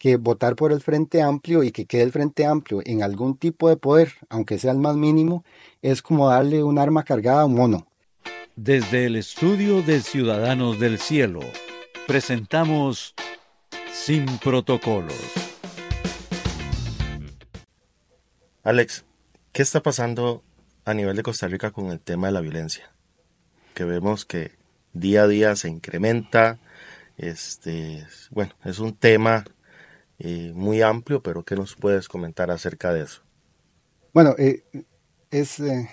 que votar por el Frente Amplio y que quede el Frente Amplio en algún tipo de poder, aunque sea el más mínimo, es como darle un arma cargada a un mono. Desde el estudio de Ciudadanos del Cielo, presentamos Sin Protocolos. Alex, ¿qué está pasando a nivel de Costa Rica con el tema de la violencia? Que vemos que día a día se incrementa. Este, bueno, es un tema eh, muy amplio, pero ¿qué nos puedes comentar acerca de eso? Bueno, eh, es, eh,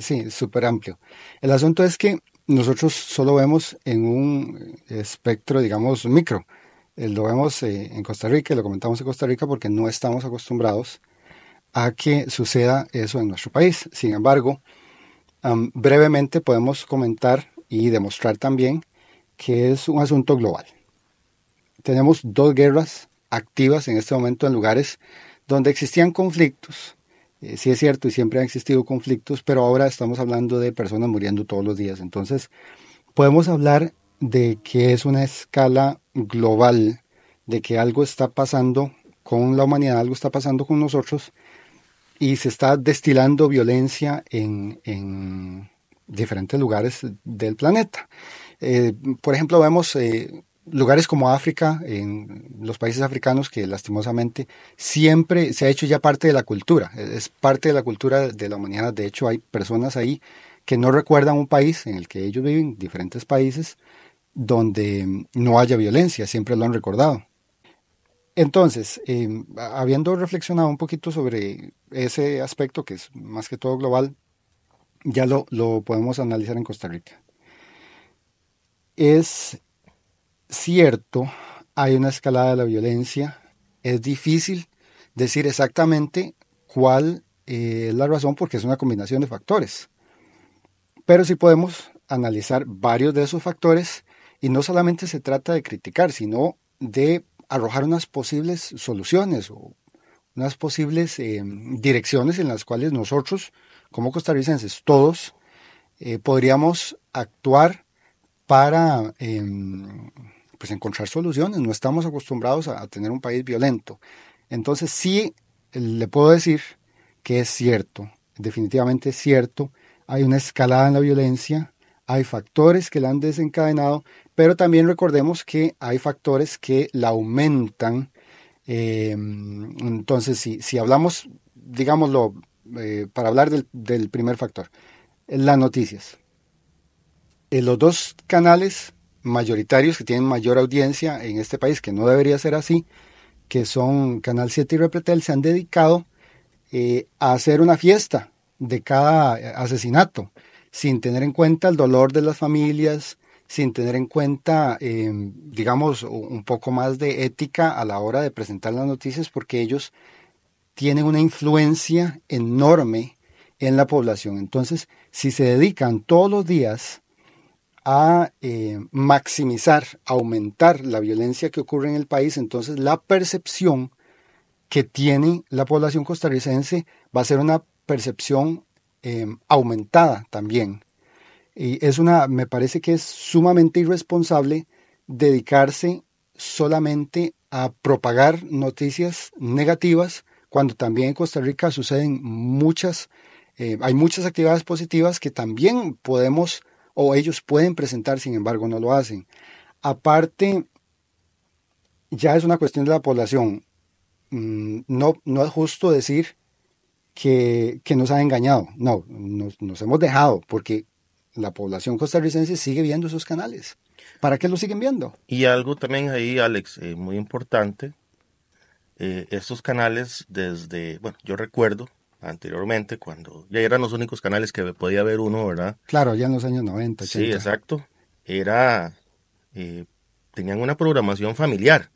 sí, súper amplio. El asunto es que nosotros solo vemos en un espectro, digamos, micro. Lo vemos en Costa Rica, y lo comentamos en Costa Rica porque no estamos acostumbrados a que suceda eso en nuestro país. Sin embargo, brevemente podemos comentar y demostrar también que es un asunto global. Tenemos dos guerras activas en este momento en lugares donde existían conflictos. Eh, sí es cierto y siempre han existido conflictos, pero ahora estamos hablando de personas muriendo todos los días. Entonces, podemos hablar de que es una escala global, de que algo está pasando con la humanidad, algo está pasando con nosotros y se está destilando violencia en, en diferentes lugares del planeta. Eh, por ejemplo, vemos eh, lugares como África, en los países africanos, que lastimosamente siempre se ha hecho ya parte de la cultura, es parte de la cultura de la humanidad. De hecho, hay personas ahí que no recuerdan un país en el que ellos viven, diferentes países, donde no haya violencia, siempre lo han recordado. Entonces, eh, habiendo reflexionado un poquito sobre ese aspecto que es más que todo global, ya lo, podemos analizar en Costa Rica. Es cierto, hay una escalada de la violencia, es difícil decir exactamente cuál eh, es la razón porque es una combinación de factores. Pero sí podemos analizar varios de esos factores y no solamente se trata de criticar, sino de arrojar unas posibles soluciones o unas posibles eh, direcciones en las cuales nosotros como costarricenses, todos, eh, podríamos actuar para em, pues encontrar soluciones. No estamos acostumbrados a, tener un país violento. Entonces sí le puedo decir que es cierto, definitivamente es cierto, hay una escalada en la violencia, hay factores que la han desencadenado, pero también recordemos que hay factores que la aumentan. Em, entonces, si, si hablamos, digámoslo, eh, para hablar del, primer factor, las noticias. En los dos canales mayoritarios que tienen mayor audiencia en este país, que no debería ser así, que son Canal 7 y Repretel, se han dedicado eh, a hacer una fiesta de cada asesinato, sin tener en cuenta el dolor de las familias, sin tener en cuenta, em, digamos, un poco más de ética a la hora de presentar las noticias, porque ellos tienen una influencia enorme en la población. Entonces, si se dedican todos los días a eh, maximizar, aumentar la violencia que ocurre en el país, entonces la percepción que tiene la población costarricense va a ser una percepción eh, aumentada también. Y es una, me parece que es sumamente irresponsable dedicarse solamente a propagar noticias negativas cuando también en Costa Rica suceden muchas, eh, hay muchas actividades positivas que también podemos o ellos pueden presentar, sin embargo no lo hacen. Aparte, ya es una cuestión de la población. Mm, no, no es justo decir que, nos han engañado. No, nos, hemos dejado porque la población costarricense sigue viendo esos canales. ¿Para qué lo siguen viendo? Y algo también ahí, Alex, eh, muy importante, eh, estos canales desde, bueno, yo recuerdo anteriormente cuando ya eran los únicos canales que podía ver uno, ¿verdad? Claro, ya en los años 90. Sí, exacto. Era, eh, tenían una programación familiar.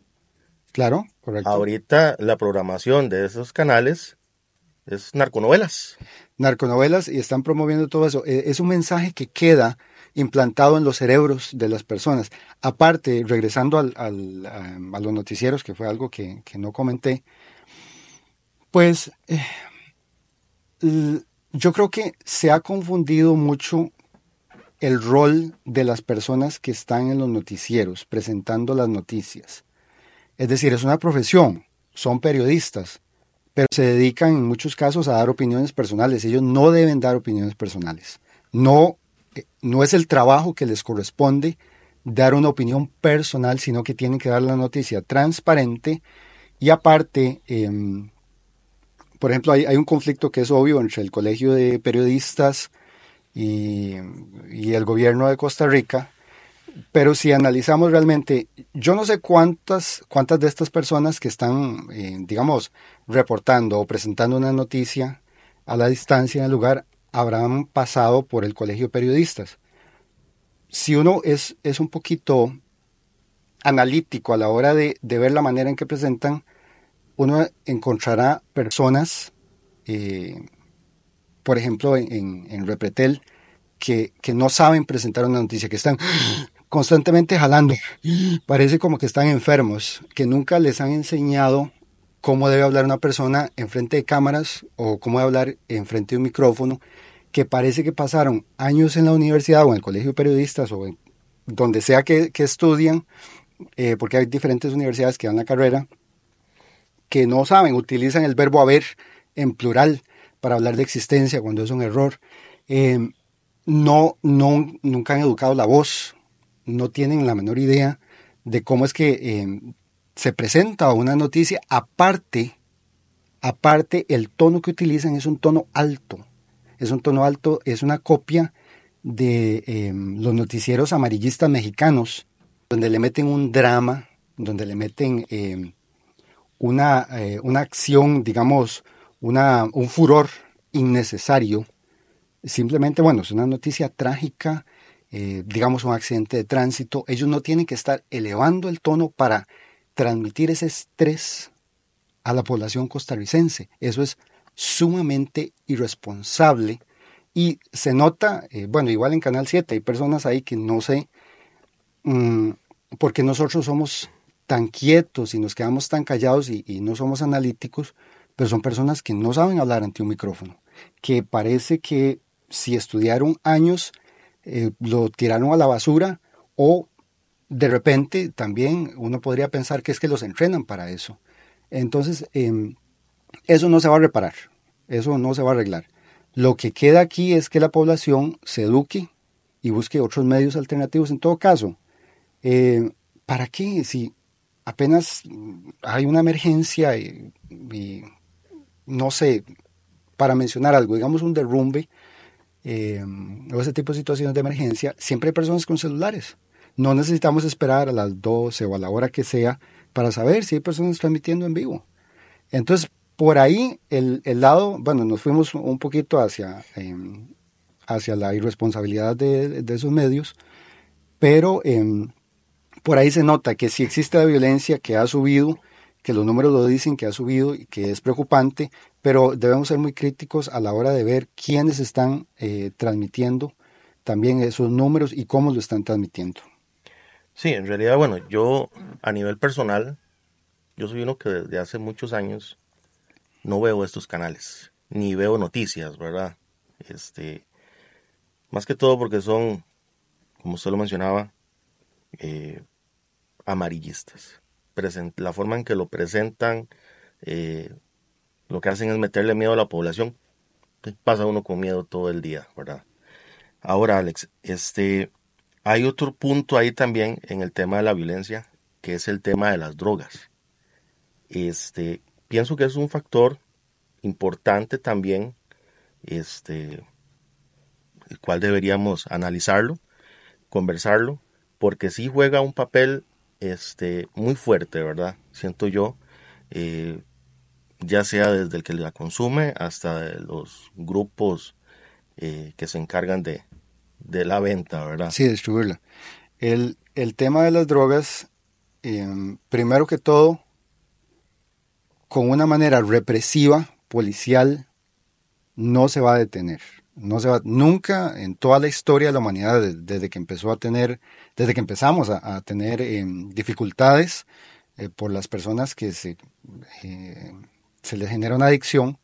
Claro, correcto. Ahorita la programación de esos canales es narconovelas. Narconovelas y están promoviendo todo eso. Eh, es un mensaje que queda implantado en los cerebros de las personas. Aparte, regresando al, a, los noticieros, que fue algo que, no comenté, pues eh, yo creo que se ha confundido mucho el rol de las personas que están en los noticieros presentando las noticias. Es decir, es una profesión, son periodistas, pero se dedican en muchos casos a dar opiniones personales. Ellos no deben dar opiniones personales. No, eh, no es el trabajo que les corresponde dar una opinión personal, sino que tienen que dar la noticia transparente y aparte, em, por ejemplo, hay, un conflicto que es obvio entre el Colegio de Periodistas y, el gobierno de Costa Rica, pero si analizamos realmente, yo no sé cuántas, cuántas de estas personas que están, eh, digamos, reportando o presentando una noticia a la distancia en el lugar habrán pasado por el Colegio de Periodistas. Si uno es, es un poquito analítico a la hora de, ver la manera en que presentan, uno encontrará personas, eh, por ejemplo, en, en Repretel, que, que, no saben presentar una noticia, que están constantemente jalando. Parece como que están enfermos, que nunca les han enseñado cómo debe hablar una persona en frente de cámaras o cómo debe hablar en frente de un micrófono, que parece que pasaron años en la universidad o en el colegio de periodistas o en donde sea que, que estudian eh, porque hay diferentes universidades que dan la carrera, que no saben, utilizan el verbo haber en plural para hablar de existencia cuando es un error. Eh, no, no, nunca han educado la voz, no tienen la menor idea de cómo es que eh, se presenta una noticia. Aparte, aparte, el tono que utilizan es un tono alto. Es un tono alto, es una copia de los noticieros amarillistas mexicanos donde le meten un drama, donde le meten una, eh, una, acción, digamos, una, un furor innecesario. Simplemente, bueno, es una noticia trágica, eh, digamos un accidente de tránsito. Ellos no tienen que estar elevando el tono para transmitir ese estrés a la población costarricense. Eso es sumamente irresponsable y se nota, bueno, igual en Canal 7 hay personas ahí que no sé, mm, porque nosotros somos tan quietos y nos quedamos tan callados y, no somos analíticos, pero son personas que no saben hablar ante un micrófono, que parece que si estudiaron años eh, lo tiraron a la basura o de repente también uno podría pensar que es que los entrenan para eso. Entonces, em, eso no se va a reparar, eso no se va a arreglar. Lo que queda aquí es que la población se eduque y busque otros medios alternativos en todo caso. Eh, ¿Para qué? Si apenas hay una emergencia y, no sé, para mencionar algo, digamos un derrumbe eh, o ese tipo de situaciones de emergencia, siempre hay personas con celulares. No necesitamos esperar a las 12 o a la hora que sea para saber si hay personas transmitiendo en vivo. Entonces, por ahí el, lado, bueno, nos fuimos un poquito hacia, em, hacia la irresponsabilidad de, esos medios, pero em, por ahí se nota que si existe la violencia que ha subido, que los números lo dicen que ha subido y que es preocupante, pero debemos ser muy críticos a la hora de ver quiénes están eh, transmitiendo también esos números y cómo lo están transmitiendo. Sí, en realidad, bueno, yo a nivel personal, yo soy uno que desde hace muchos años no veo estos canales, ni veo noticias, ¿verdad? Este, más que todo porque son, como usted lo mencionaba, eh, amarillistas. la forma en que lo presentan, eh, lo que hacen es meterle miedo a la población. Pasa uno con miedo todo el día, ¿verdad? Ahora, Alex, este, hay otro punto ahí también en el tema de la violencia, que es el tema de las drogas. Este, pienso que es un factor importante también, este, el cual deberíamos analizarlo, conversarlo, porque sí juega un papel este, muy fuerte, ¿verdad? Siento yo, eh, ya sea desde el que la consume hasta los grupos eh, que se encargan de, de, la venta, ¿verdad? Sí, distribuirla. El, el tema de las drogas, em, primero que todo, con una manera represiva, policial, no se va a detener. No se va, nunca en toda la historia de la humanidad, desde que empezó a tener, desde que empezamos a, tener em, dificultades eh, por las personas que se, eh, se les genera una adicción,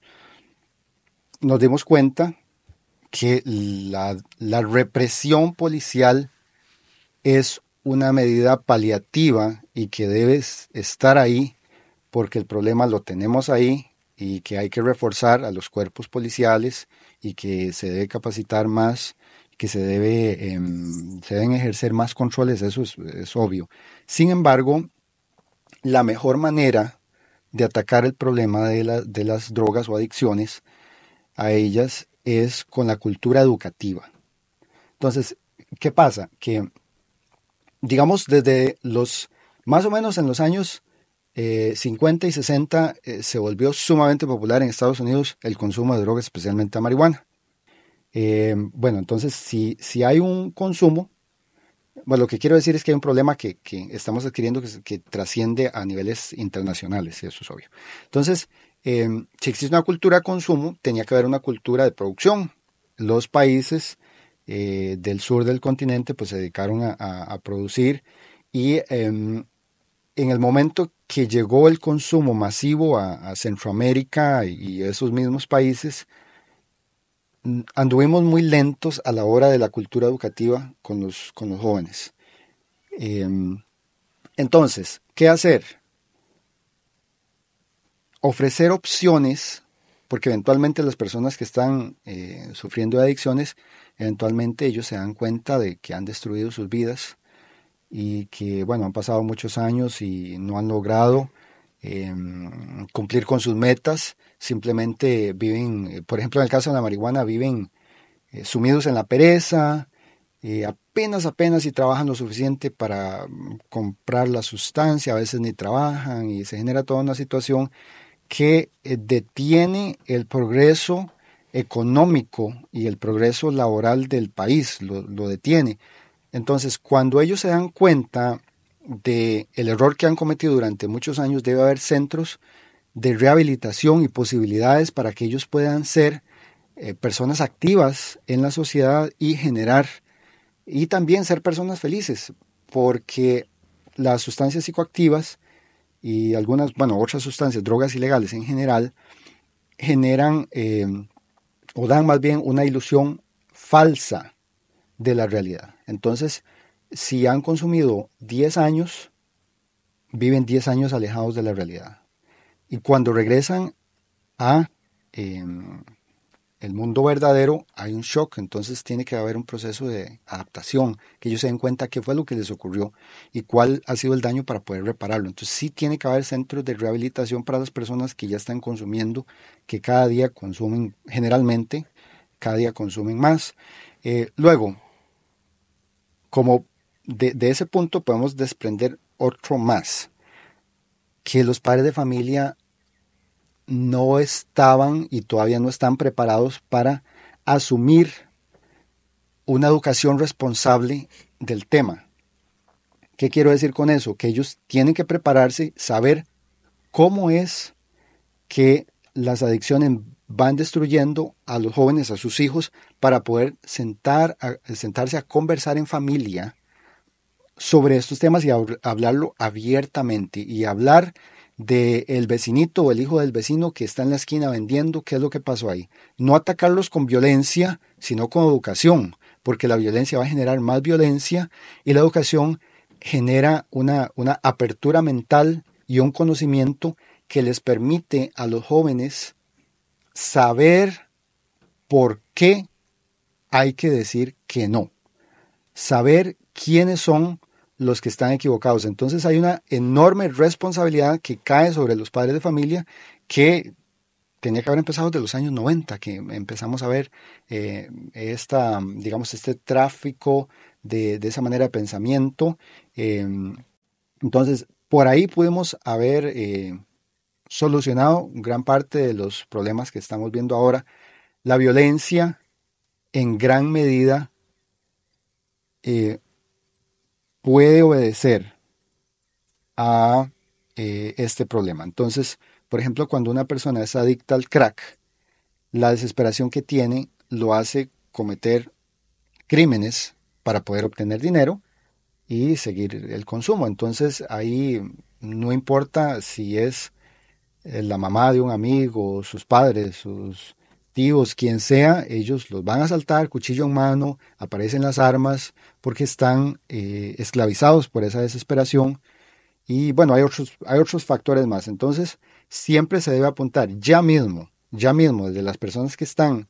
nos dimos cuenta que la, la represión policial es una medida paliativa y que debe estar ahí porque el problema lo tenemos ahí y que hay que reforzar a los cuerpos policiales y que se debe capacitar más, que se, debe, em, se deben ejercer más controles, eso es, obvio. Sin embargo, la mejor manera de atacar el problema de, de las drogas o adicciones a ellas es con la cultura educativa. Entonces, ¿qué pasa? Que, digamos, desde los, más o menos en los años 50 eh, y 60 eh, se volvió sumamente popular en Estados Unidos el consumo de drogas, especialmente a marihuana. Eh, bueno, entonces si, si hay un consumo, bueno, lo que quiero decir es que hay un problema que, estamos adquiriendo que, trasciende a niveles internacionales, eso es obvio. Entonces, si existe una cultura de consumo, tenía que haber una cultura de producción. Los países del sur del continente pues se dedicaron a, producir y em, en el momento que llegó el consumo masivo a, Centroamérica y esos mismos países, anduvimos muy lentos a la hora de la cultura educativa con los, con los jóvenes. Em, entonces, ¿qué hacer? Ofrecer opciones, porque eventualmente las personas que están eh, sufriendo de adicciones, eventualmente ellos se dan cuenta de que han destruido sus vidas y que, bueno, han pasado muchos años y no han logrado em, cumplir con sus metas, simplemente viven, eh, por ejemplo, en el caso de la marihuana, viven eh, sumidos en la pereza, eh, apenas, apenas si trabajan lo suficiente para mm, comprar la sustancia, a veces ni trabajan y se genera toda una situación que detiene el progreso económico y el progreso laboral del país, lo, lo detiene. Entonces, cuando ellos se dan cuenta de el error que han cometido durante muchos años, debe haber centros de rehabilitación y posibilidades para que ellos puedan ser eh, personas activas en la sociedad y generar y también ser personas felices, porque las sustancias psicoactivas y algunas, bueno, otras sustancias, drogas ilegales en general, generan eh, o dan más bien una ilusión falsa de la realidad. Entonces, si han consumido 10 años, viven 10 años alejados de la realidad. Y cuando regresan a em, el mundo verdadero, hay un shock, entonces tiene que haber un proceso de adaptación, que ellos se den cuenta qué fue lo que les ocurrió y cuál ha sido el daño para poder repararlo. Entonces sí tiene que haber centros de rehabilitación para las personas que ya están consumiendo, que cada día consumen, generalmente, cada día consumen más. Eh, luego, como de, ese punto podemos desprender otro más, que los padres de familia no estaban y todavía no están preparados para asumir una educación responsable del tema. ¿Qué quiero decir con eso? Que ellos tienen que prepararse, saber cómo es que las adicciones van destruyendo a los jóvenes, a sus hijos, para poder sentar sentarse a conversar en familia sobre estos temas y hablarlo abiertamente y hablar del el vecinito o el hijo del vecino que está en la esquina vendiendo, qué es lo que pasó ahí. No atacarlos con violencia, sino con educación, porque la violencia va a generar más violencia y la educación genera una, una apertura mental y un conocimiento que les permite a los jóvenes saber por qué hay que decir que no. Saber quiénes son los que están equivocados. Entonces hay una enorme responsabilidad que cae sobre los padres de familia que tenía que haber empezado desde los años 90, que empezamos a ver eh, esta, digamos, este tráfico de, esa manera de pensamiento. Em, entonces, por ahí pudimos haber eh, solucionado gran parte de los problemas que estamos viendo ahora. La violencia en gran medida eh, puede obedecer a eh, este problema. Entonces, por ejemplo, cuando una persona es adicta al crack, la desesperación que tiene lo hace cometer crímenes para poder obtener dinero y seguir el consumo. Entonces ahí no importa si es la mamá de un amigo, sus padres, sus tíos, quien sea, ellos los van a asaltar, cuchillo en mano, aparecen las armas, porque están eh, esclavizados por esa desesperación. Y bueno, hay otros, hay otros factores más. Entonces, siempre se debe apuntar ya mismo, ya mismo, desde las personas que están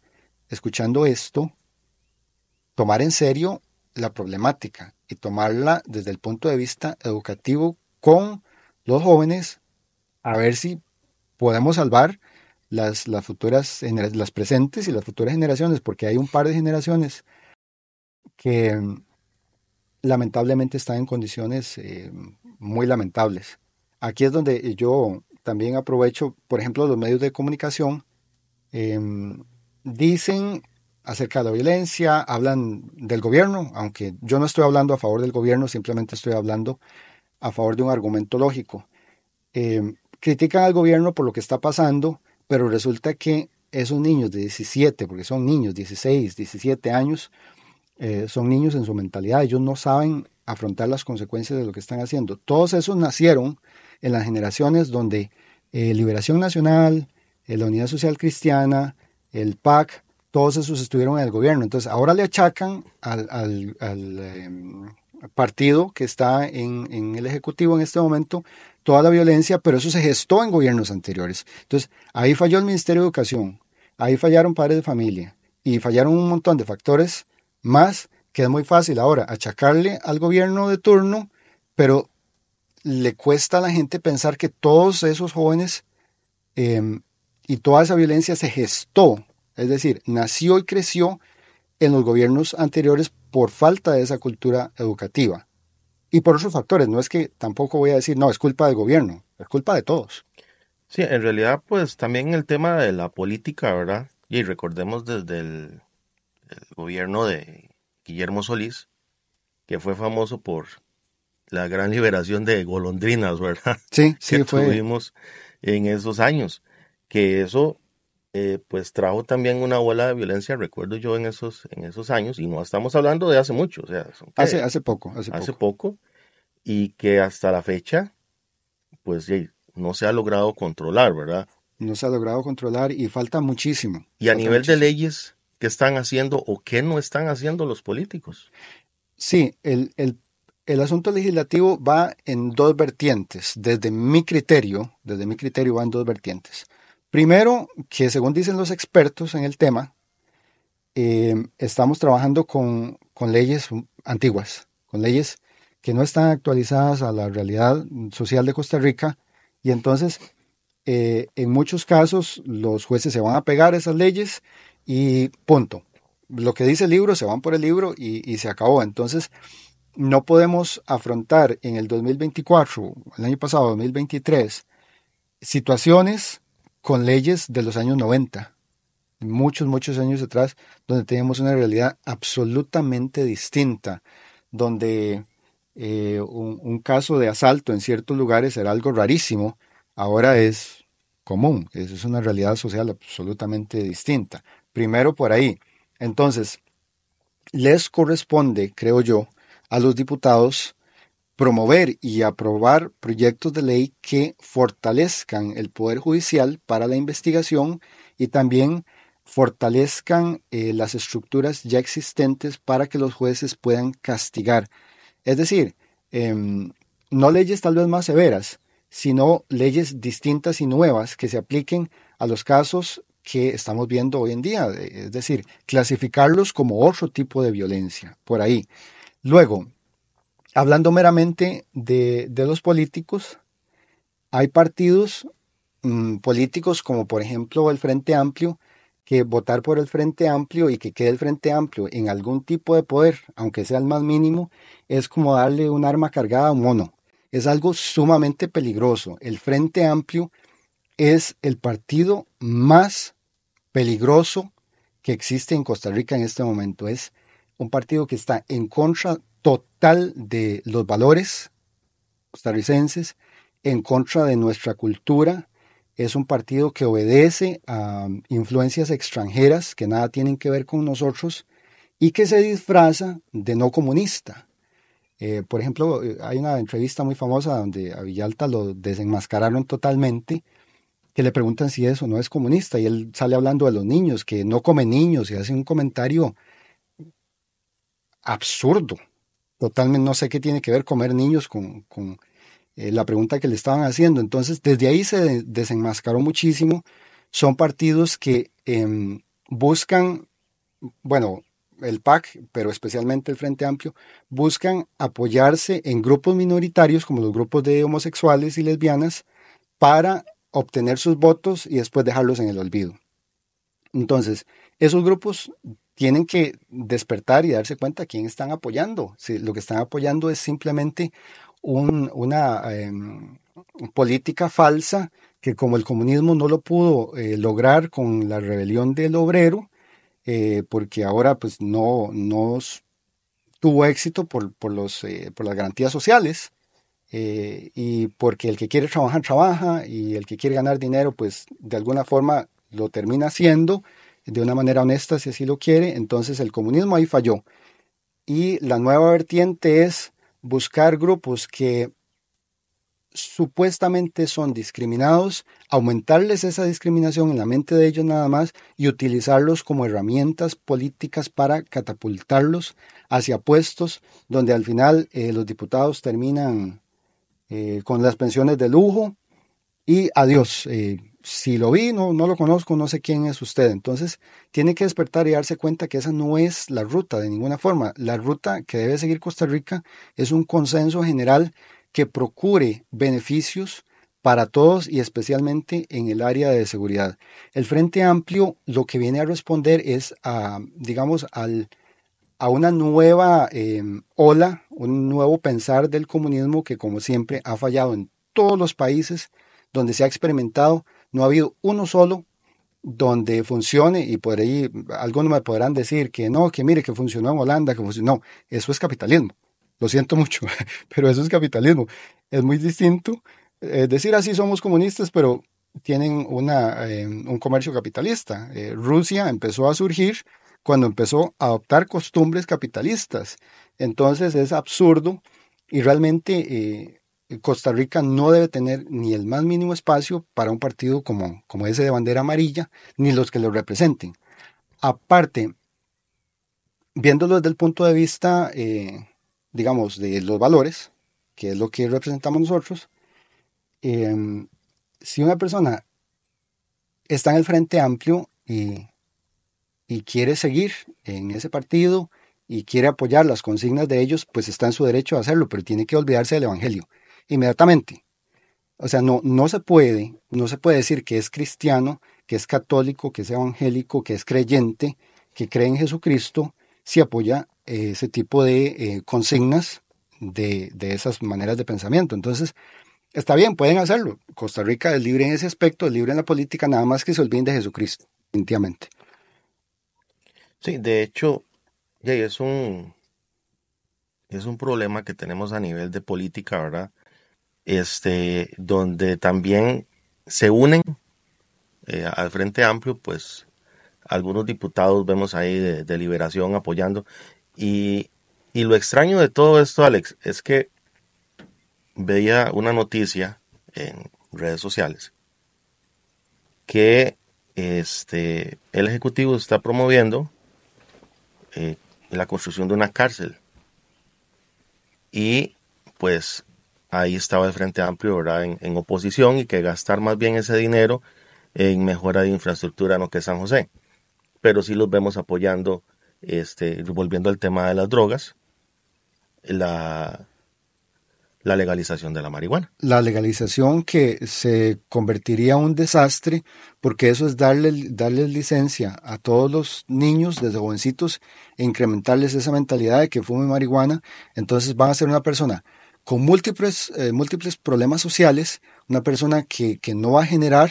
escuchando esto, tomar en serio la problemática y tomarla desde el punto de vista educativo con los jóvenes, a ver si podemos salvar las, las futuras, las presentes y las futuras generaciones, porque hay un par de generaciones que mm, lamentablemente están en condiciones eh, muy lamentables. Aquí es donde yo también aprovecho, por ejemplo, los medios de comunicación, em, dicen acerca de la violencia, hablan del gobierno, aunque yo no estoy hablando a favor del gobierno, simplemente estoy hablando a favor de un argumento lógico. Em, critican al gobierno por lo que está pasando, pero resulta que esos niños de 17, porque son niños, 16, 17 años, eh, son niños en su mentalidad, ellos no saben afrontar las consecuencias de lo que están haciendo. Todos esos nacieron en las generaciones donde eh, Liberación Nacional, eh, la Unidad Social Cristiana, el PAC, todos esos estuvieron en el gobierno. Entonces ahora le achacan al, em, partido que está en, en, el Ejecutivo en este momento toda la violencia, pero eso se gestó en gobiernos anteriores. Entonces, ahí falló el Ministerio de Educación, ahí fallaron padres de familia y fallaron un montón de factores más que es muy fácil ahora achacarle al gobierno de turno, pero le cuesta a la gente pensar que todos esos jóvenes em, y toda esa violencia se gestó, es decir, nació y creció en los gobiernos anteriores por falta de esa cultura educativa y por otros factores. No es que tampoco voy a decir, no, es culpa del gobierno, es culpa de todos. Sí, en realidad, pues también el tema de la política, ¿verdad? Y recordemos desde el, gobierno de Guillermo Solís, que fue famoso por la gran liberación de golondrinas, ¿verdad? Sí, sí, que fue. tuvimos en esos años. Que eso, eh, pues trajo también una ola de violencia, recuerdo yo, en esos, en esos años, y no estamos hablando de hace mucho, o sea, hace, hace poco, hace, hace poco y que hasta la fecha, pues no se ha logrado controlar, ¿verdad? No se ha logrado controlar y falta muchísimo. Y a nivel de leyes, ¿qué están haciendo o qué no están haciendo los políticos? Sí, el, el asunto legislativo va en dos vertientes. Desde mi criterio, desde mi criterio va en dos vertientes. Primero, que según dicen los expertos en el tema, eh, estamos trabajando con, con, leyes antiguas, con leyes que no están actualizadas a la realidad social de Costa Rica y entonces eh, en muchos casos los jueces se van a pegar a esas leyes y punto. Lo que dice el libro se van por el libro y, se acabó. Entonces no podemos afrontar en el 2024, el año pasado, 2023, situaciones con leyes de los años 90, muchos, muchos años atrás, donde teníamos una realidad absolutamente distinta, donde eh, un, caso de asalto en ciertos lugares era algo rarísimo, ahora es común, eso es una realidad social absolutamente distinta. Primero por ahí. Entonces, les corresponde, creo yo, a los diputados promover y aprobar proyectos de ley que fortalezcan el Poder Judicial para la investigación y también fortalezcan eh, las estructuras ya existentes para que los jueces puedan castigar es decir, em, no leyes tal vez más severas, sino leyes distintas y nuevas que se apliquen a los casos que estamos viendo hoy en día, es decir, clasificarlos como otro tipo de violencia, por ahí. Luego, hablando meramente de, los políticos, hay partidos mm, políticos como por ejemplo el Frente Amplio, que votar por el Frente Amplio y que quede el Frente Amplio en algún tipo de poder, aunque sea el más mínimo, es como darle un arma cargada a un mono. Es algo sumamente peligroso. El Frente Amplio es el partido más peligroso que existe en Costa Rica en este momento. Es un partido que está en contra total de los valores costarricenses, en contra de nuestra cultura, es un partido que obedece a influencias extranjeras que nada tienen que ver con nosotros y que se disfraza de no comunista. Eh, por ejemplo, hay una entrevista muy famosa donde a Villalta lo desenmascararon totalmente que le preguntan si eso no es comunista y él sale hablando de los niños, que no come niños y hace un comentario absurdo. Totalmente no sé qué tiene que ver comer niños con, eh, la pregunta que le estaban haciendo. Entonces, desde ahí se desenmascaró muchísimo. Son partidos que em, buscan, bueno, el PAC, pero especialmente el Frente Amplio, buscan apoyarse en grupos minoritarios como los grupos de homosexuales y lesbianas para obtener sus votos y después dejarlos en el olvido. Entonces, esos grupos tienen que despertar y darse cuenta quién están apoyando. Si lo que están apoyando es simplemente una em, política falsa que como el comunismo no lo pudo eh, lograr con la rebelión del obrero, eh, porque ahora pues no, no tuvo éxito por, por, los, eh, por las garantías sociales y porque el que quiere trabajar trabaja y el que quiere ganar dinero pues de alguna forma lo termina haciendo de una manera honesta si así lo quiere, entonces el comunismo ahí falló. Y la nueva vertiente es buscar grupos que supuestamente son discriminados, aumentarles esa discriminación en la mente de ellos nada más y utilizarlos como herramientas políticas para catapultarlos hacia puestos donde al final eh, los diputados terminan eh, con las pensiones de lujo y adiós. Eh, si lo vi, no, no lo conozco, no sé quién es usted. Entonces, tiene que despertar y darse cuenta que esa no es la ruta de ninguna forma. La ruta que debe seguir Costa Rica es un consenso general que procure beneficios para todos y especialmente en el área de seguridad. El Frente Amplio lo que viene a responder es a, digamos, al, a una nueva em, ola, un nuevo pensar del comunismo que como siempre ha fallado en todos los países donde se ha experimentado. No ha habido uno solo donde funcione y por ahí algunos me podrán decir que no, que mire que funcionó en Holanda, que funcionó. No, eso es capitalismo. Lo siento mucho, pero eso es capitalismo. Es muy distinto eh, decir así somos comunistas, pero tienen una, eh, un comercio capitalista. Eh, Rusia empezó a surgir cuando empezó a adoptar costumbres capitalistas. Entonces es absurdo y realmente Costa Rica no debe tener ni el más mínimo espacio para un partido como, como ese de bandera amarilla, ni los que lo representen. Aparte, viéndolo desde el punto de vista digamos, de los valores, que es lo que representamos nosotros, em, si una persona está en el Frente Amplio y, y, quiere seguir en ese partido y quiere apoyar las consignas de ellos, pues está en su derecho a hacerlo, pero tiene que olvidarse del Evangelio inmediatamente. O sea, no, no se puede, no se puede decir que es cristiano, que es católico, que es evangélico, que es creyente, que cree en Jesucristo, si apoya ese tipo de eh, consignas de, esas maneras de pensamiento. Entonces, está bien, pueden hacerlo. Costa Rica es libre en ese aspecto, es libre en la política, nada más que se olviden de Jesucristo, definitivamente. Sí, de hecho, es un, es un problema que tenemos a nivel de política, ¿verdad? Este, donde también se unen eh, al Frente Amplio, pues algunos diputados vemos ahí de, liberación apoyando y, lo extraño de todo esto, Alex, es que veía una noticia en redes sociales que este, el Ejecutivo está promoviendo eh, la construcción de una cárcel. Y pues ahí estaba el Frente Amplio ¿verdad? En, oposición y que gastar más bien ese dinero en mejora de infraestructura en lo que San José. Pero sí los vemos apoyando este, volviendo al tema de las drogas, la, legalización de la marihuana. La legalización que se convertiría en un desastre porque eso es darle, darles licencia a todos los niños desde jovencitos e incrementarles esa mentalidad de que fume marihuana, entonces van a ser una persona con múltiples, eh, múltiples problemas sociales, una persona que, que no va a generar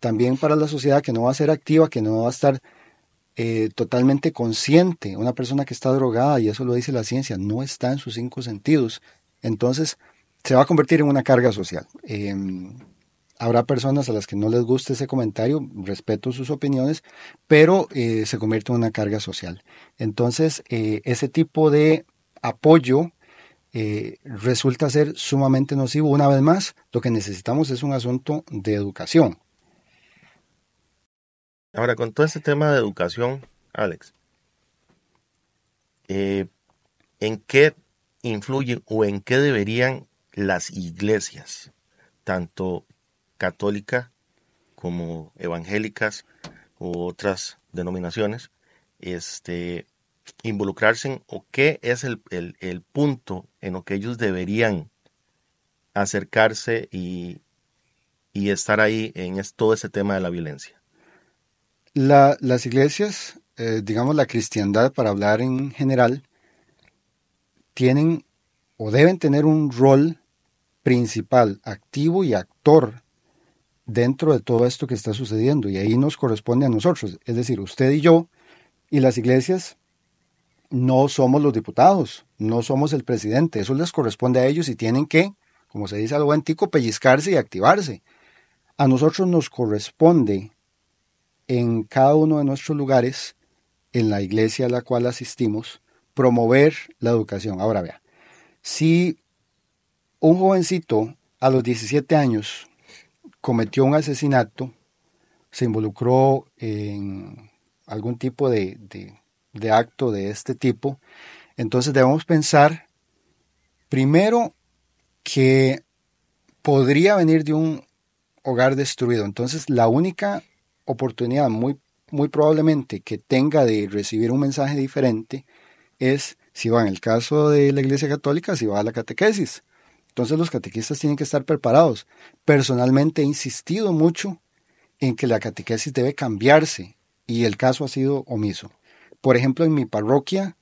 también para la sociedad, que no va a ser activa, que no va a estar eh, totalmente consciente. Una persona que está drogada, y eso lo dice la ciencia, no está en sus cinco sentidos. Entonces, se va a convertir en una carga social. Em, habrá personas a las que no les guste ese comentario, respeto sus opiniones, pero eh, se convierte en una carga social. Entonces, ese tipo de apoyo resulta ser sumamente nocivo. Una vez más, lo que necesitamos es un asunto de educación. Ahora, con todo este tema de educación, Alex, eh, ¿en qué influyen o en qué deberían las iglesias, tanto católicas como evangélicas u otras denominaciones, este, involucrarse o qué es el, punto en lo que ellos deberían acercarse y, estar ahí en todo ese tema de la violencia? las iglesias, eh, digamos la cristiandad para hablar en general, tienen o deben tener un rol principal, activo y actor dentro de todo esto que está sucediendo. Y ahí nos corresponde a nosotros, es decir, usted y yo y las iglesias no somos los diputados, no somos el presidente, eso les corresponde a ellos y tienen que, como se dice algo antico, pellizcarse y activarse. A nosotros nos corresponde en cada uno de nuestros lugares, en la iglesia a la cual asistimos, promover la educación. Ahora vea, si un jovencito a los 17 años cometió un asesinato, se involucró en algún tipo de acto de este tipo, entonces debemos pensar primero que podría venir de un hogar destruido. Entonces la única oportunidad muy, muy probablemente que tenga de recibir un mensaje diferente es si va en el caso de la Iglesia Católica, si va a la catequesis. Entonces los catequistas tienen que estar preparados. Personalmente he insistido mucho en que la catequesis debe cambiarse y el caso ha sido omiso. Por ejemplo, en mi parroquia,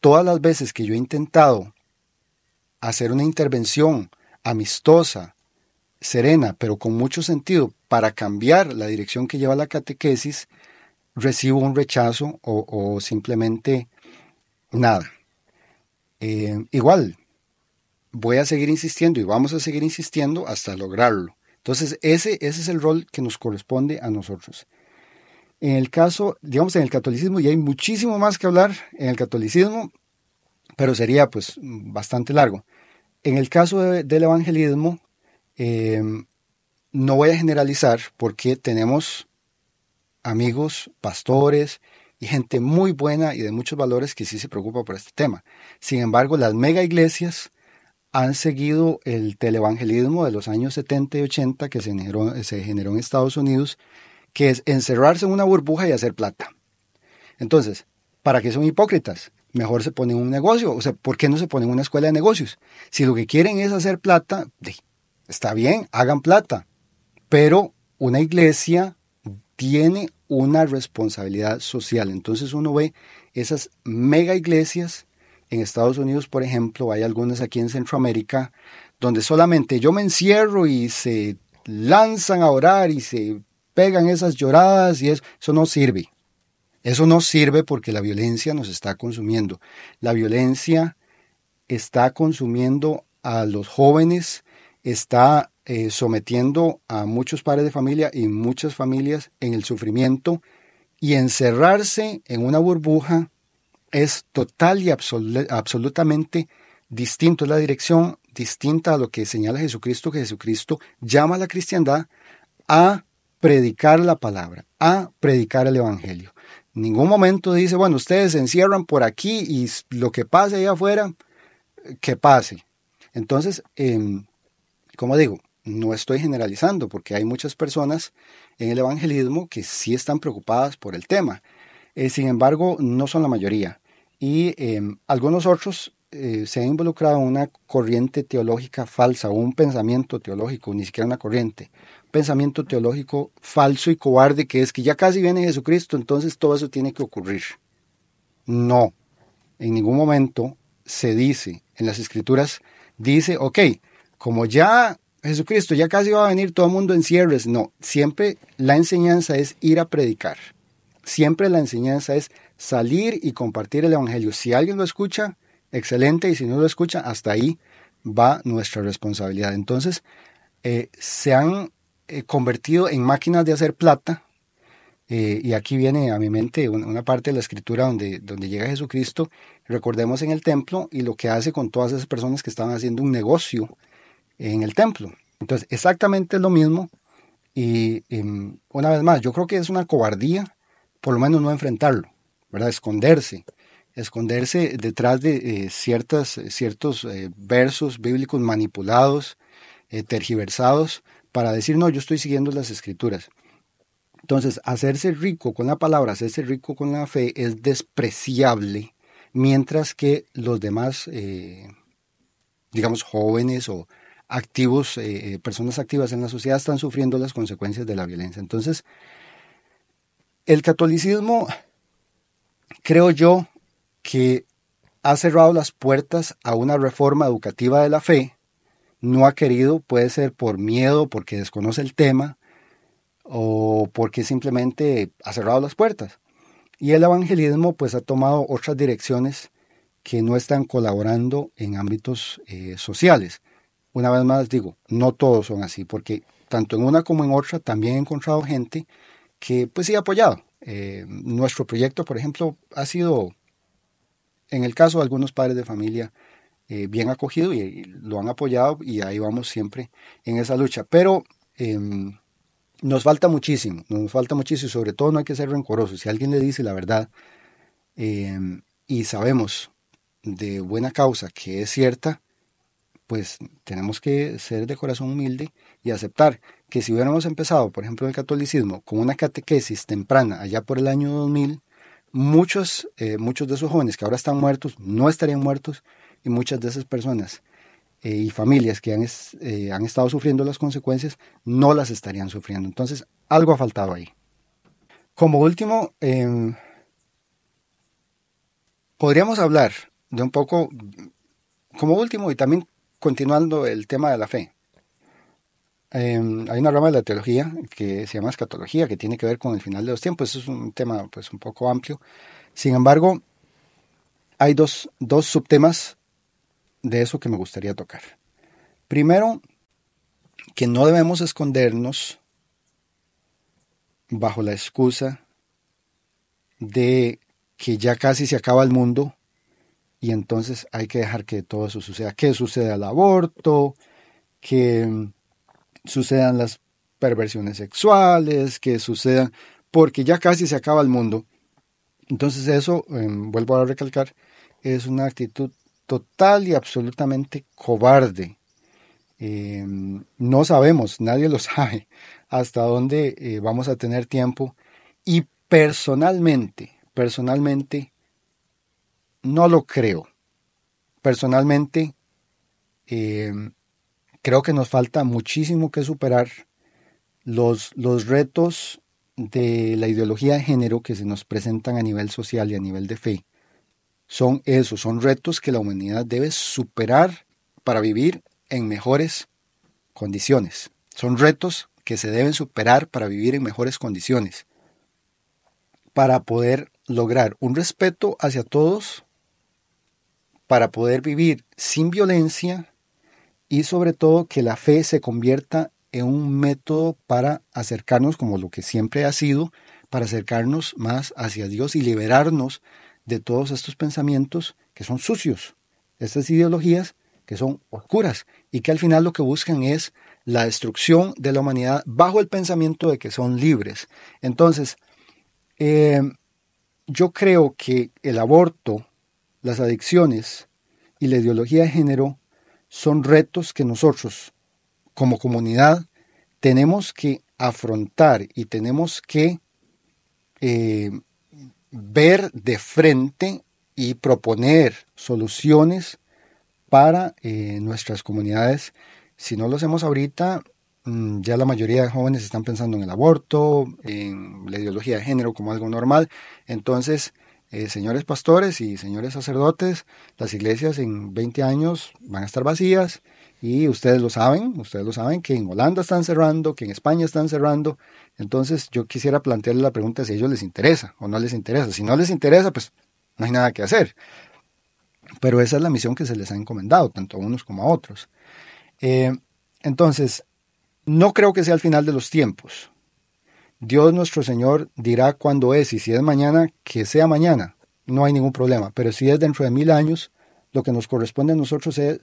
todas las veces que yo he intentado hacer una intervención amistosa, serena, pero con mucho sentido para cambiar la dirección que lleva la catequesis, recibo un rechazo o, simplemente nada. Eh, igual, voy a seguir insistiendo y vamos a seguir insistiendo hasta lograrlo. Entonces, ese, ese es el rol que nos corresponde a nosotros. En el caso, digamos, en el catolicismo, y hay muchísimo más que hablar en el catolicismo, pero sería pues bastante largo. En el caso del evangelismo, em, no voy a generalizar porque tenemos amigos, pastores y gente muy buena y de muchos valores que sí se preocupa por este tema. Sin embargo, las mega iglesias han seguido el televangelismo de los años 70 y 80 que se generó, se generó en Estados Unidos que es encerrarse en una burbuja y hacer plata. Entonces, ¿para qué son hipócritas? Mejor se ponen un negocio. O sea, ¿por qué no se ponen una escuela de negocios? Si lo que quieren es hacer plata, está bien, hagan plata. Pero una iglesia tiene una responsabilidad social. Entonces uno ve esas mega iglesias en Estados Unidos, por ejemplo, hay algunas aquí en Centroamérica, donde solamente yo me encierro y se lanzan a orar y se pegan esas lloradas y eso, eso no sirve. Eso no sirve porque la violencia nos está consumiendo. La violencia está consumiendo a los jóvenes, está eh, sometiendo a muchos padres de familia y muchas familias en el sufrimiento y encerrarse en una burbuja es total y absolutamente distinto, es la dirección distinta a lo que señala Jesucristo, que Jesucristo llama a la cristiandad a predicar la palabra, a predicar el Evangelio. En ningún momento dice, bueno, ustedes se encierran por aquí y lo que pase allá afuera, que pase. Entonces, em, como digo, no estoy generalizando porque hay muchas personas en el evangelismo que sí están preocupadas por el tema. Eh, sin embargo, no son la mayoría. Y em, algunos otros eh, se han involucrado en una corriente teológica falsa o un pensamiento teológico, ni siquiera una corriente, pensamiento teológico falso y cobarde que es que ya casi viene Jesucristo, entonces todo eso tiene que ocurrir. No, en ningún momento se dice, en las escrituras dice, ok, como ya Jesucristo ya casi va a venir, todo el mundo en cierres. No, siempre la enseñanza es ir a predicar. Siempre la enseñanza es salir y compartir el Evangelio. Si alguien lo escucha, excelente, y si no lo escucha, hasta ahí va nuestra responsabilidad. Entonces, eh, se han eh, convertido en máquinas de hacer plata. Eh, y aquí viene a mi mente una, parte de la escritura donde, donde llega Jesucristo, recordemos en el templo y lo que hace con todas esas personas que estaban haciendo un negocio en el templo. Entonces, exactamente lo mismo Y, em, una vez más, yo creo que es una cobardía, por lo menos no enfrentarlo, ¿verdad? Esconderse, esconderse detrás de eh, ciertas, ciertos eh, versos bíblicos manipulados, tergiversados, para decir, no, yo estoy siguiendo las escrituras. Entonces, hacerse rico con la palabra, hacerse rico con la fe es despreciable, mientras que los demás, digamos, jóvenes o activos, personas activas en la sociedad están sufriendo las consecuencias de la violencia. Entonces, el catolicismo, creo yo, que ha cerrado las puertas a una reforma educativa de la fe, no ha querido, puede ser por miedo, porque desconoce el tema, o porque simplemente ha cerrado las puertas. Y el evangelismo pues ha tomado otras direcciones que no están colaborando en ámbitos eh, sociales. Una vez más digo, no todos son así, porque tanto en una como en otra también he encontrado gente que pues sí ha apoyado. Eh, nuestro proyecto, por ejemplo, ha sido en el caso de algunos padres de familia, eh, bien acogido y, lo han apoyado y ahí vamos siempre en esa lucha. Pero em, nos falta muchísimo, nos falta muchísimo y sobre todo no hay que ser rencorosos. Si alguien le dice la verdad em, y sabemos de buena causa que es cierta, pues tenemos que ser de corazón humilde y aceptar que si hubiéramos empezado, por ejemplo, el catolicismo con una catequesis temprana allá por el año 2000, muchos, eh, muchos de esos jóvenes que ahora están muertos no estarían muertos y muchas de esas personas eh, y familias que han, eh, han, estado sufriendo las consecuencias no las estarían sufriendo. Entonces, algo ha faltado ahí. Como último, em, podríamos hablar de un poco, como último, y también continuando el tema de la fe. Em, hay una rama de la teología que se llama escatología, que tiene que ver con el final de los tiempos. Es un tema pues, un poco amplio. Sin embargo, hay dos, dos subtemas de eso que me gustaría tocar. Primero, que no debemos escondernos bajo la excusa de que ya casi se acaba el mundo y entonces hay que dejar que todo eso suceda. Que suceda el aborto, que sucedan las perversiones sexuales, que sucedan, porque ya casi se acaba el mundo. Entonces eso, em, vuelvo a recalcar, es una actitud total y absolutamente cobarde. Em, no sabemos, nadie lo sabe, hasta dónde eh, vamos a tener tiempo. Y personalmente, personalmente, no lo creo. Personalmente, eh, creo que nos falta muchísimo que superar los, los retos de la ideología de género que se nos presentan a nivel social y a nivel de fe. Son esos, son retos que la humanidad debe superar para vivir en mejores condiciones. Son retos que se deben superar para vivir en mejores condiciones. Para poder lograr un respeto hacia todos, para poder vivir sin violencia, y sobre todo que la fe se convierta en un método para acercarnos, como lo que siempre ha sido, para acercarnos más hacia Dios y liberarnos de todos estos pensamientos que son sucios, estas ideologías que son oscuras y que al final lo que buscan es la destrucción de la humanidad bajo el pensamiento de que son libres. Entonces, eh, yo creo que el aborto, las adicciones y la ideología de género son retos que nosotros como comunidad tenemos que afrontar y tenemos que eh, ver de frente y proponer soluciones para eh, nuestras comunidades. Si no lo hacemos ahorita, mm, ya la mayoría de jóvenes están pensando en el aborto, en la ideología de género como algo normal. Entonces, eh, señores pastores y señores sacerdotes, las iglesias en 20 años van a estar vacías y ustedes lo saben, ustedes lo saben que en Holanda están cerrando, que en España están cerrando. Entonces yo quisiera plantearle la pregunta si a ellos les interesa o no les interesa. Si no les interesa, pues no hay nada que hacer. Pero esa es la misión que se les ha encomendado, tanto a unos como a otros. Eh, entonces, no creo que sea el final de los tiempos. Dios nuestro Señor dirá cuándo es y si es mañana, que sea mañana, no hay ningún problema. Pero si es dentro de mil años, lo que nos corresponde a nosotros es,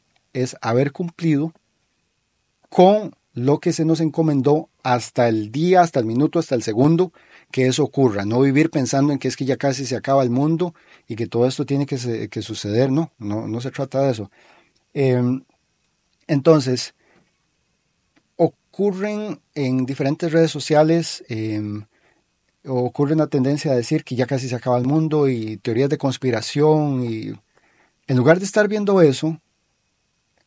haber cumplido con lo que se nos encomendó hasta el día, hasta el minuto, hasta el segundo que eso ocurra. No vivir pensando en que es que ya casi se acaba el mundo y que todo esto tiene que, suceder. No, no, no se trata de eso. Em, entonces, ocurren en diferentes redes sociales, eh, ocurre una tendencia a decir que ya casi se acaba el mundo y teorías de conspiración y en lugar de estar viendo eso,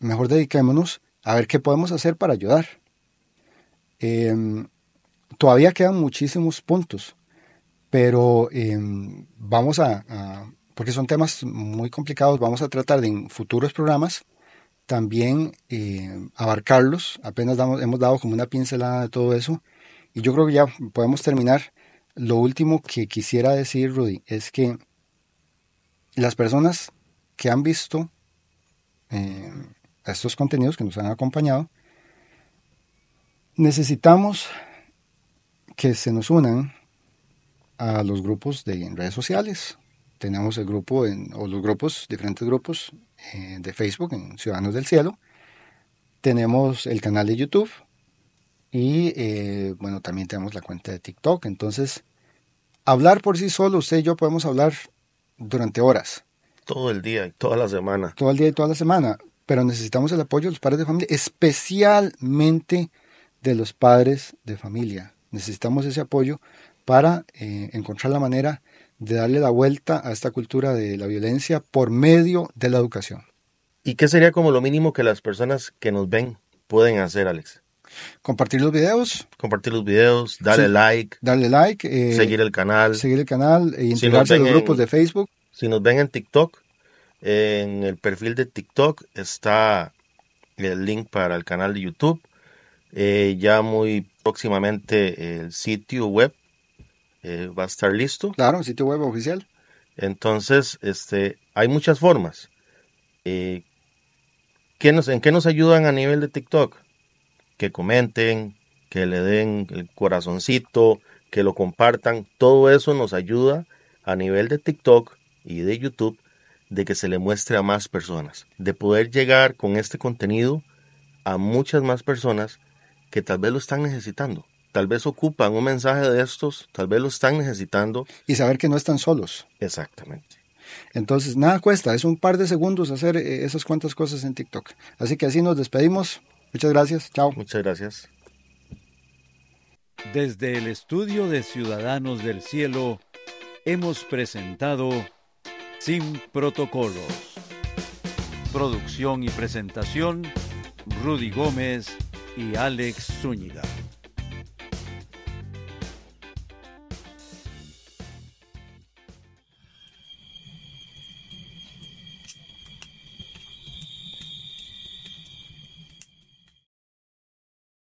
mejor dediquémonos a ver qué podemos hacer para ayudar. Em, todavía quedan muchísimos puntos, pero em, vamos a, porque son temas muy complicados, vamos a tratar de en futuros programas también em, abarcarlos. Apenas hemos dado como una pincelada de todo eso y yo creo que ya podemos terminar. Lo último que quisiera decir, Rudy, es que las personas que han visto estos contenidos que nos han acompañado, necesitamos que se nos unan a los grupos de redes sociales. Tenemos el grupo en, o los grupos, diferentes grupos eh, de Facebook en Ciudadanos del Cielo. Tenemos el canal de YouTube y eh, bueno, también tenemos la cuenta de TikTok. Entonces, hablar por sí solo, usted y yo podemos hablar durante horas. Todo el día y toda la semana. Todo el día y toda la semana pero necesitamos el apoyo de los padres de familia, especialmente de los padres de familia. Necesitamos ese apoyo para eh, encontrar la manera de darle la vuelta a esta cultura de la violencia por medio de la educación. ¿Y qué sería como lo mínimo que las personas que nos ven pueden hacer, Alex? Compartir los videos. Compartir los videos, darle like. Darle like. Eh, seguir el canal. Seguir el canal e integrarse a los grupos de Facebook. Si nos ven en TikTok, en el perfil de TikTok está el link para el canal de YouTube. Eh, ya muy próximamente el sitio web eh, va a estar listo. Claro, el sitio web oficial. Entonces, este, hay muchas formas. Eh, nos, ¿En qué nos ayudan a nivel de TikTok? Que comenten, que le den el corazoncito, que lo compartan. Todo eso nos ayuda a nivel de TikTok y de YouTube de que se le muestre a más personas, de poder llegar con este contenido a muchas más personas que tal vez lo están necesitando. Tal vez ocupan un mensaje de estos, tal vez lo están necesitando. Y saber que no están solos. Exactamente. Entonces, nada cuesta, es un par de segundos hacer eh, esas cuantas cosas en TikTok. Así que así nos despedimos. Muchas gracias. Chao. Muchas gracias. Desde el estudio de Ciudadanos del Cielo, hemos presentado sin protocolos. Producción y presentación, Rudy Gómez y Alex Zúñiga.